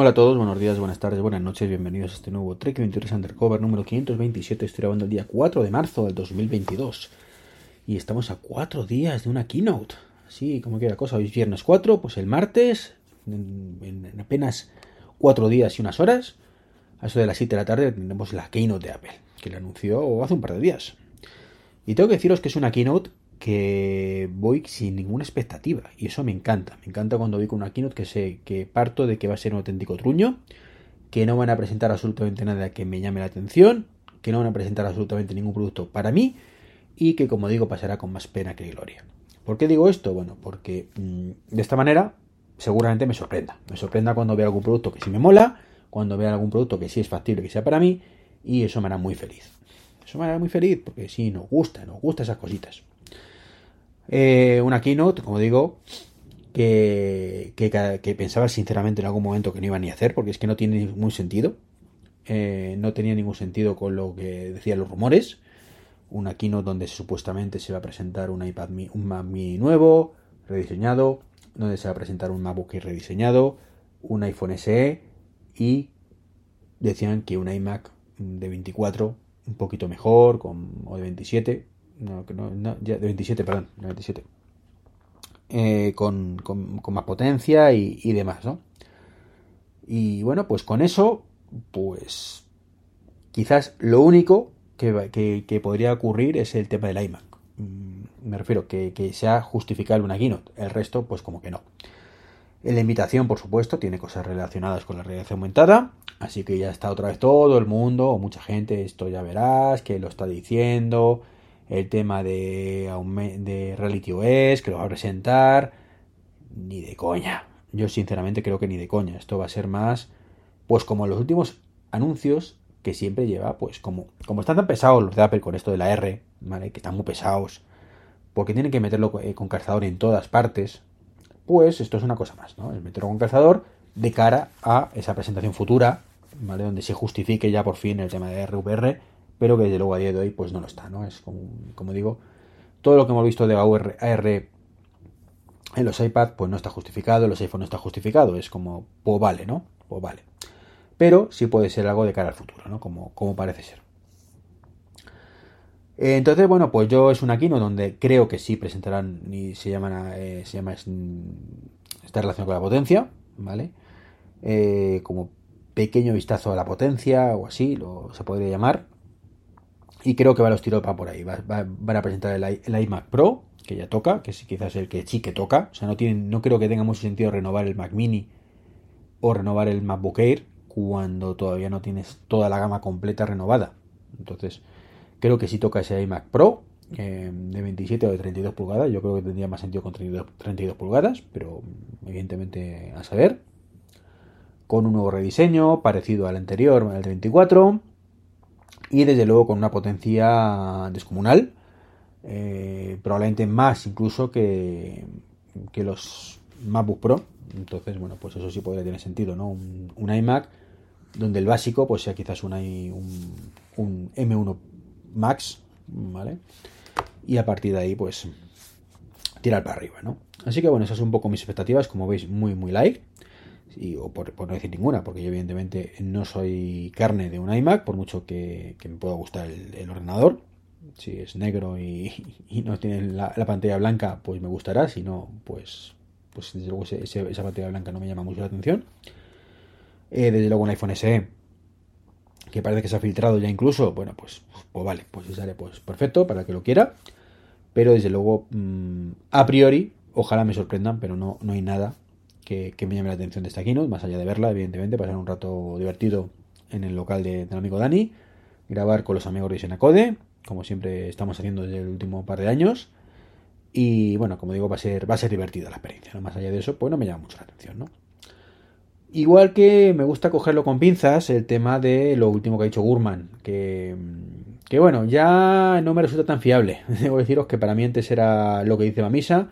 Hola a todos, buenos días, buenas tardes, buenas noches, bienvenidos a este nuevo Trek 23 Undercover número 527. Estoy grabando el día 4 de marzo del 2022 y estamos a 4 días de una keynote. Así como quiera cosa, hoy es viernes 4, pues el martes, en, en apenas 4 días y unas horas, a eso de las 7 de la tarde, tendremos la keynote de Apple, que le anunció hace un par de días. Y tengo que deciros que es una keynote que voy sin ninguna expectativa y eso me encanta. Me encanta cuando voy con una keynote que sé que parto de que va a ser un auténtico truño, que no van a presentar absolutamente nada que me llame la atención, que no van a presentar absolutamente ningún producto para mí y que como digo pasará con más pena que gloria. ¿Por qué digo esto? Bueno, porque mmm, de esta manera seguramente me sorprenda. Me sorprenda cuando vea algún producto que sí me mola, cuando vea algún producto que sí es factible que sea para mí y eso me hará muy feliz. Eso me hará muy feliz porque sí, nos gusta, nos gusta esas cositas. Eh, una keynote, como digo, que, que, pensaba sinceramente en algún momento que no iba ni a hacer, porque es que no tiene ningún sentido. Eh, no tenía ningún sentido con lo que decían los rumores. Una keynote donde supuestamente se va a presentar un iPad mini, un Mac nuevo, rediseñado, donde se va a presentar un MacBook rediseñado, un iPhone SE y decían que un iMac de 24 un poquito mejor, con, o de 27, no, no, no ya, de 27, perdón, de 27, eh, con, con, más potencia y, y, demás, ¿no? Y bueno, pues con eso, pues quizás lo único que, que, podría ocurrir es el tema del iMac. Me refiero que, que sea justificable una keynote, el resto, pues como que no. En la invitación, por supuesto, tiene cosas relacionadas con la realidad aumentada, así que ya está otra vez todo el mundo, o mucha gente, esto ya verás, que lo está diciendo, el tema de, de Reality OS, que lo va a presentar, ni de coña. Yo sinceramente creo que ni de coña. Esto va a ser más, pues como los últimos anuncios que siempre lleva, pues como, como están tan pesados los de Apple con esto de la R, ¿vale? Que están muy pesados, porque tienen que meterlo con calzador en todas partes, pues esto es una cosa más, ¿no? El meterlo con calzador de cara a esa presentación futura, ¿vale? Donde se justifique ya por fin el tema de RVR pero que desde luego a día de hoy pues no lo está, ¿no? Es como, digo, todo lo que hemos visto de AR, en los iPad pues no está justificado, los iPhone no está justificado, es como, pues vale, ¿no? Pues vale. Pero sí puede ser algo de cara al futuro, ¿no? Como, como parece ser. Entonces, bueno, pues yo es una keynote donde creo que sí presentarán y se llaman eh, se llama esta relación con la potencia, ¿vale? Eh, como pequeño vistazo a la potencia o así, lo se podría llamar. Y creo que va a los tiros para por ahí. Va, va, van a presentar el, iMac Pro, que ya toca, que es quizás el que sí que toca. O sea, no, tienen, no creo que tenga mucho sentido renovar el Mac Mini o renovar el MacBook Air cuando todavía no tienes toda la gama completa renovada. Entonces, creo que sí toca ese iMac Pro eh, de 27 o de 32 pulgadas. Yo creo que tendría más sentido con 32, 32 pulgadas, pero evidentemente a saber. Con un nuevo rediseño, parecido al anterior, al de 24 y desde luego con una potencia descomunal, eh, probablemente más incluso que, que, los MacBook Pro. Entonces, bueno, pues eso sí podría tener sentido, ¿no? Un, iMac donde el básico pues sea quizás un, un, un, M1 Max, ¿vale? Y a partir de ahí, pues tirar para arriba, ¿no? Así que bueno, esas son un poco mis expectativas, como veis, muy, muy light y, o por, no decir ninguna, porque yo evidentemente no soy carne de un iMac, por mucho que, me pueda gustar el, ordenador. Si es negro y, no tiene la, la, pantalla blanca, pues me gustará, si no, pues, pues desde luego esa pantalla blanca no me llama mucho la atención. Eh, desde luego un iPhone SE, que parece que se ha filtrado ya incluso, bueno, pues, pues vale, pues sale pues perfecto para que lo quiera. Pero desde luego, mmm, a priori, ojalá me sorprendan, pero no, no hay nada que, me llame la atención de esta keynote, más allá de verla, evidentemente, pasar un rato divertido en el local de, del amigo Dani, grabar con los amigos de Senacode, como siempre estamos haciendo desde el último par de años. Y bueno, como digo, va a ser, va a ser divertida la experiencia. Más allá de eso, pues no me llama mucho la atención, ¿no? Igual que me gusta cogerlo con pinzas el tema de lo último que ha dicho Gurman, que, que bueno, ya no me resulta tan fiable. Debo deciros que para mí antes era lo que dice Mamisa,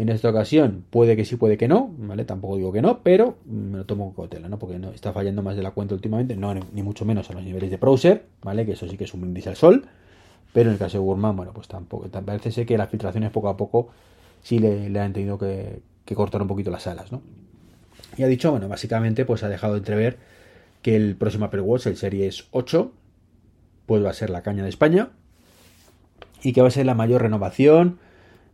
en esta ocasión puede que sí, puede que no, ¿vale? Tampoco digo que no, pero me lo tomo con cautela, ¿no? Porque no está fallando más de la cuenta últimamente, no ni mucho menos a los niveles de browser, ¿vale? Que eso sí que es un brindis al sol, pero en el caso de Gurman, bueno, pues tampoco, parece ser que las filtraciones poco a poco sí le, han tenido que, cortar un poquito las alas, ¿no? Y ha dicho, bueno, básicamente pues ha dejado entrever que el próximo Apple Watch, el Series 8, pues va a ser la caña de España y que va a ser la mayor renovación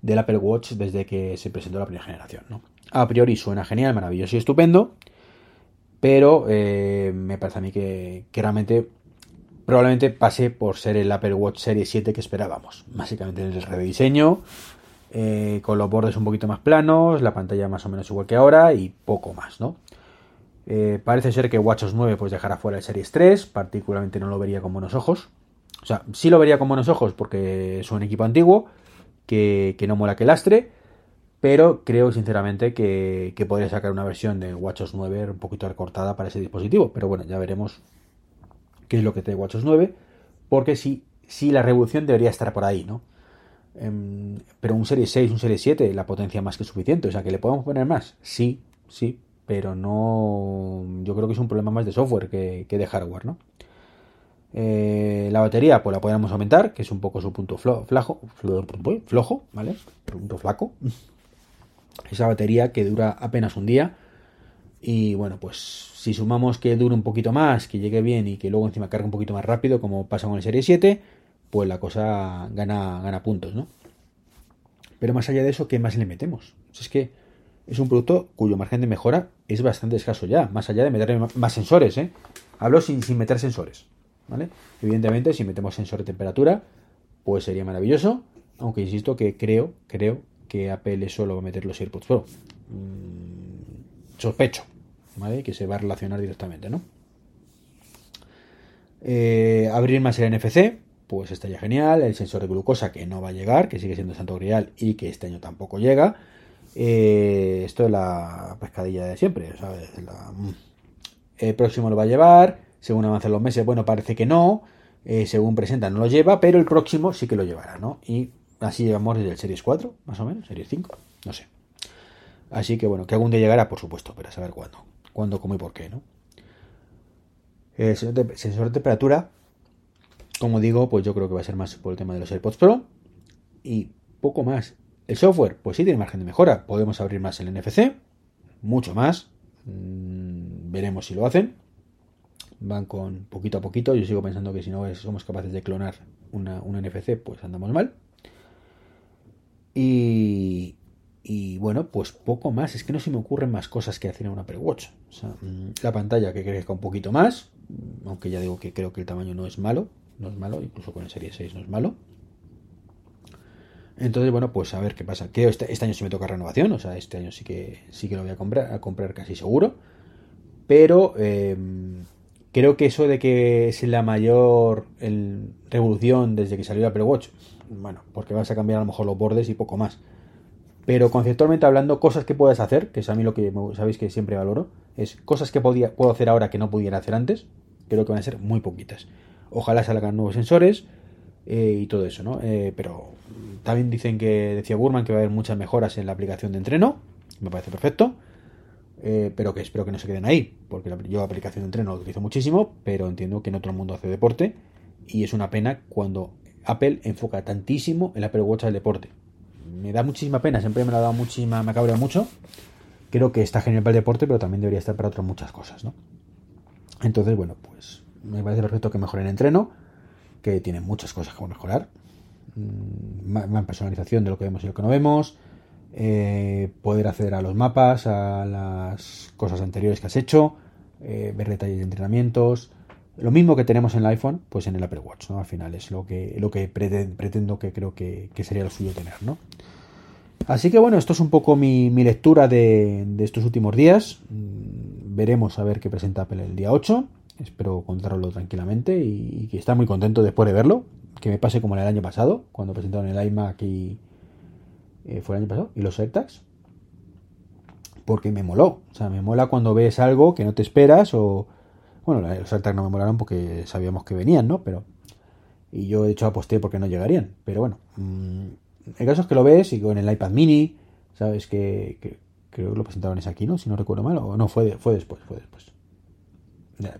del Apple Watch desde que se presentó la primera generación. A priori suena genial, maravilloso y estupendo, pero eh, me parece a mí que, realmente probablemente pase por ser el Apple Watch Series 7 que esperábamos. Básicamente el rediseño, eh, con los bordes un poquito más planos, la pantalla más o menos igual que ahora y poco más, ¿no? Eh, parece ser que WatchOS 9 pues dejará fuera el Series 3, particularmente no lo vería con buenos ojos. O sea, sí lo vería con buenos ojos porque es un equipo antiguo, que, no mola que lastre, pero creo sinceramente que, podría sacar una versión de WatchOS 9 un poquito recortada para ese dispositivo. Pero bueno, ya veremos qué es lo que trae WatchOS 9, porque sí, sí la revolución debería estar por ahí, ¿no? Em, pero un Series 6, un Series 7, la potencia más que suficiente. O sea, que le podemos poner más. Sí, sí, pero no. Yo creo que es un problema más de software que, de hardware, ¿no? Eh, la batería, pues la podríamos aumentar, que es un poco su punto flajo, flojo, ¿vale? Punto flaco. Esa batería que dura apenas un día. Y bueno, pues si sumamos que dure un poquito más, que llegue bien y que luego encima cargue un poquito más rápido, como pasa con el Serie 7, pues la cosa gana, gana puntos, ¿no? Pero más allá de eso, ¿qué más le metemos? es que es un producto cuyo margen de mejora es bastante escaso ya, más allá de meter más sensores, ¿eh? Hablo sin, sin meter sensores, Evidentemente, si metemos sensor de temperatura, pues sería maravilloso, aunque insisto que creo, creo que Apple solo va a meter los AirPods Pro. Mm, sospecho, ¿vale? Que se va a relacionar directamente, ¿no? Eh, abrir más el NFC, pues estaría genial. El sensor de glucosa que no va a llegar, que sigue siendo Santo Grial y que este año tampoco llega. Eh, esto es la pescadilla de siempre, mm. El próximo lo va a llevar, según avancen los meses, bueno, parece que no, eh, según presenta no lo lleva, pero el próximo sí que lo llevará, ¿no? Y así llevamos desde el Series 4, más o menos, Series 5, no sé. Así que bueno, que algún día llegará, por supuesto, pero a saber cuándo, cuándo, cómo y por qué, ¿no? El sensor de temperatura como digo, pues yo creo que va a ser más por el tema de los AirPods Pro y poco más. El software, pues sí tiene margen de mejora. Podemos abrir más el NFC, mucho más. Mm, veremos si lo hacen. Van con poquito a poquito. Yo sigo pensando que si no somos capaces de clonar una, un NFC, pues andamos mal. Y, y bueno, pues poco más. Es que no se me ocurren más cosas que hacer en una Apple Watch. Mm, la pantalla que crezca un poquito más. Aunque ya digo que creo que el tamaño no es malo no es malo, incluso con el Serie 6 no es malo. Entonces, bueno, pues a ver qué pasa. Creo este, este año sí me toca renovación, o sea, este año sí que sí que lo voy a comprar, a comprar casi seguro. Pero em, creo que eso de que es la mayor revolución desde que salió Apple Watch, bueno, porque vas a cambiar a lo mejor los bordes y poco más. Pero conceptualmente hablando, cosas que puedes hacer, que es a mí lo que sabéis que siempre valoro, es cosas que podía, puedo hacer ahora que no pudiera hacer antes, creo que van a ser muy poquitas. Ojalá salgan nuevos sensores eh, y todo eso, ¿no? Eh, pero también dicen que, decía Burman, que va a haber muchas mejoras en la aplicación de entreno. Me parece perfecto. Eh, pero que espero que no se queden ahí, porque yo la aplicación de entreno lo utilizo muchísimo, pero entiendo que en otro mundo hace deporte y es una pena cuando Apple enfoca tantísimo el Apple Watch al deporte. Me da muchísima pena, siempre me ha dado muchísima, me cabrea mucho. Creo que está genial para el deporte, pero también debería estar para otras muchas cosas, ¿no? Entonces, bueno, pues me parece perfecto que mejoren entreno, que tiene muchas cosas que mejorar. Mm, más personalización de lo que vemos y lo que no vemos. Eh, poder acceder a los mapas, a las cosas anteriores que has hecho, eh, ver detalles de entrenamientos. Lo mismo que tenemos en el iPhone, pues en el Apple Watch, ¿no? Al final es lo que, lo que pretendo que creo que, sería lo suyo tener, ¿no? Así que bueno, esto es un poco mi, lectura de, de, estos últimos días. Mm, veremos a ver qué presenta Apple el día 8. Espero contarlo tranquilamente y, que está muy contento después de verlo. Que me pase como el año pasado, cuando presentaron el iMac y. Eh, ¿Fue el año pasado? Y los AirTags. Porque me moló. O sea, me mola cuando ves algo que no te esperas o. Bueno, los AirTags no me molaron porque sabíamos que venían, ¿no? Pero. Y yo de hecho aposté porque no llegarían. Pero bueno. Mmm, el caso es que lo ves y con el iPad mini. ¿Sabes? Que, creo que lo presentaron ese aquí, ¿no? Si no recuerdo mal. O no, fue, fue después, fue después.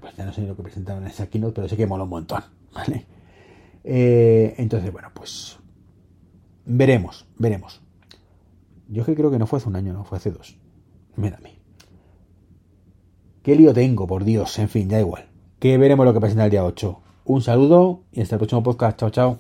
Pues ya no sé lo que presentaban en esa keynote, pero sé que mola un montón, ¿vale? Eh, entonces, bueno, pues veremos, veremos. Yo que creo que no fue hace un año, no, fue hace dos. Me da a mí. ¿Qué lío tengo, por Dios? En fin, ya igual. Que veremos lo que pasa en el día 8. Un saludo y hasta el próximo podcast. Chao, chao.